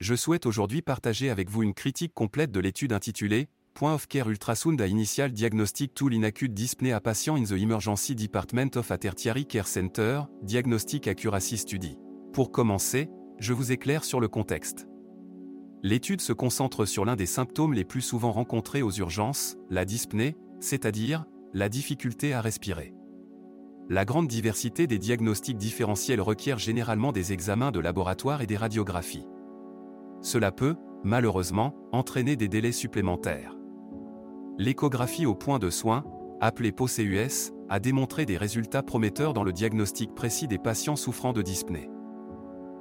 je souhaite aujourd'hui partager avec vous une critique complète de l'étude intitulée Point of Care Ultrasound a Initial Diagnostic Tool in Acute Dyspnea Patient in the Emergency Department of a Tertiary Care Center, Diagnostic Accuracy Study. Pour commencer, je vous éclaire sur le contexte. L'étude se concentre sur l'un des symptômes les plus souvent rencontrés aux urgences, la dyspnée, c'est-à-dire la difficulté à respirer. La grande diversité des diagnostics différentiels requiert généralement des examens de laboratoire et des radiographies. Cela peut, malheureusement, entraîner des délais supplémentaires. L'échographie au point de soin, appelée POCUS, a démontré des résultats prometteurs dans le diagnostic précis des patients souffrant de dyspnée.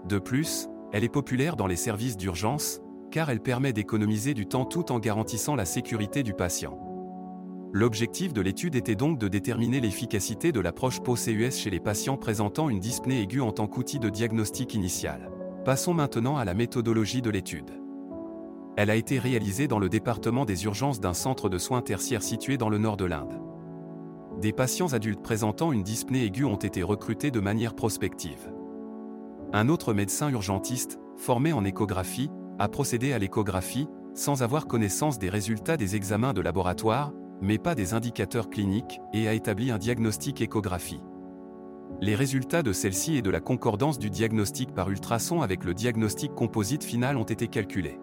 De plus, elle est populaire dans les services d'urgence, car elle permet d'économiser du temps tout en garantissant la sécurité du patient. L'objectif de l'étude était donc de déterminer l'efficacité de l'approche POCUS chez les patients présentant une dyspnée aiguë en tant qu'outil de diagnostic initial. Passons maintenant à la méthodologie de l'étude. Elle a été réalisée dans le département des urgences d'un centre de soins tertiaires situé dans le nord de l'Inde. Des patients adultes présentant une dyspnée aiguë ont été recrutés de manière prospective. Un autre médecin urgentiste, formé en échographie, a procédé à l'échographie, sans avoir connaissance des résultats des examens de laboratoire, mais pas des indicateurs cliniques, et a établi un diagnostic échographie. Les résultats de celle-ci et de la concordance du diagnostic par ultrason avec le diagnostic composite final ont été calculés.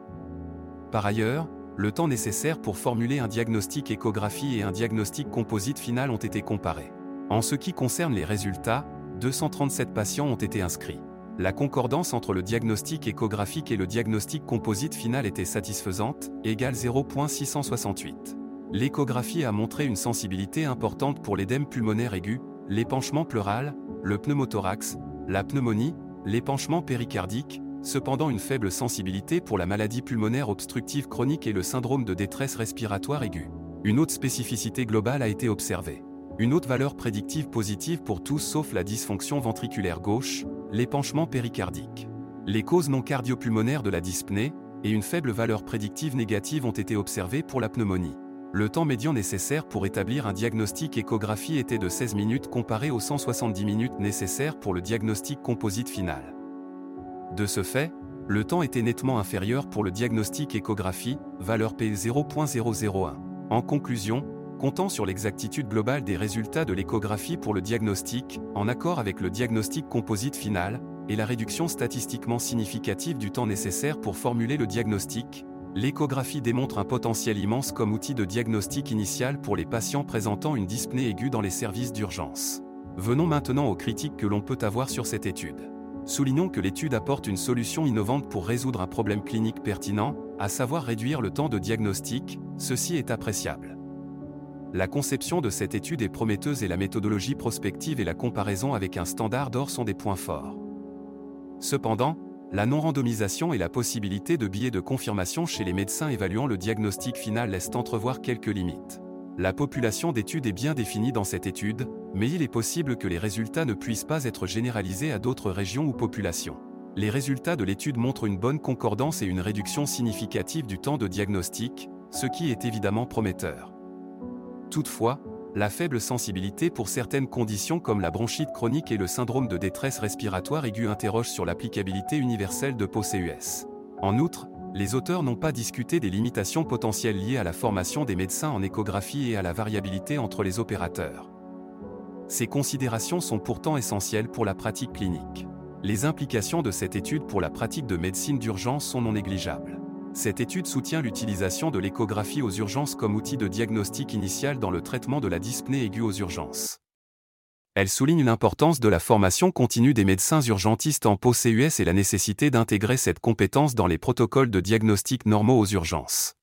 Par ailleurs, le temps nécessaire pour formuler un diagnostic échographie et un diagnostic composite final ont été comparés. En ce qui concerne les résultats, 237 patients ont été inscrits. La concordance entre le diagnostic échographique et le diagnostic composite final était satisfaisante, égale 0.668. L'échographie a montré une sensibilité importante pour l'édème pulmonaire aigu, l'épanchement pleural, le pneumothorax, la pneumonie, l'épanchement péricardique, cependant une faible sensibilité pour la maladie pulmonaire obstructive chronique et le syndrome de détresse respiratoire aiguë. Une autre spécificité globale a été observée. Une autre valeur prédictive positive pour tous sauf la dysfonction ventriculaire gauche, l'épanchement péricardique. Les causes non cardiopulmonaires de la dyspnée, et une faible valeur prédictive négative ont été observées pour la pneumonie. Le temps médian nécessaire pour établir un diagnostic échographie était de 16 minutes comparé aux 170 minutes nécessaires pour le diagnostic composite final. De ce fait, le temps était nettement inférieur pour le diagnostic échographie, valeur P 0.001. En conclusion, comptant sur l'exactitude globale des résultats de l'échographie pour le diagnostic, en accord avec le diagnostic composite final, et la réduction statistiquement significative du temps nécessaire pour formuler le diagnostic, l'échographie démontre un potentiel immense comme outil de diagnostic initial pour les patients présentant une dyspnée aiguë dans les services d'urgence. Venons maintenant aux critiques que l'on peut avoir sur cette étude. Soulignons que l'étude apporte une solution innovante pour résoudre un problème clinique pertinent, à savoir réduire le temps de diagnostic, ceci est appréciable. La conception de cette étude est prometteuse et la méthodologie prospective et la comparaison avec un standard d'or sont des points forts. Cependant, la non-randomisation et la possibilité de billets de confirmation chez les médecins évaluant le diagnostic final laissent entrevoir quelques limites. La population d'études est bien définie dans cette étude, mais il est possible que les résultats ne puissent pas être généralisés à d'autres régions ou populations. Les résultats de l'étude montrent une bonne concordance et une réduction significative du temps de diagnostic, ce qui est évidemment prometteur. Toutefois, la faible sensibilité pour certaines conditions comme la bronchite chronique et le syndrome de détresse respiratoire aiguë interroge sur l'applicabilité universelle de POCUS. En outre, les auteurs n'ont pas discuté des limitations potentielles liées à la formation des médecins en échographie et à la variabilité entre les opérateurs. Ces considérations sont pourtant essentielles pour la pratique clinique. Les implications de cette étude pour la pratique de médecine d'urgence sont non négligeables. Cette étude soutient l'utilisation de l'échographie aux urgences comme outil de diagnostic initial dans le traitement de la dyspnée aiguë aux urgences. Elle souligne l'importance de la formation continue des médecins urgentistes en POCUS et la nécessité d'intégrer cette compétence dans les protocoles de diagnostic normaux aux urgences.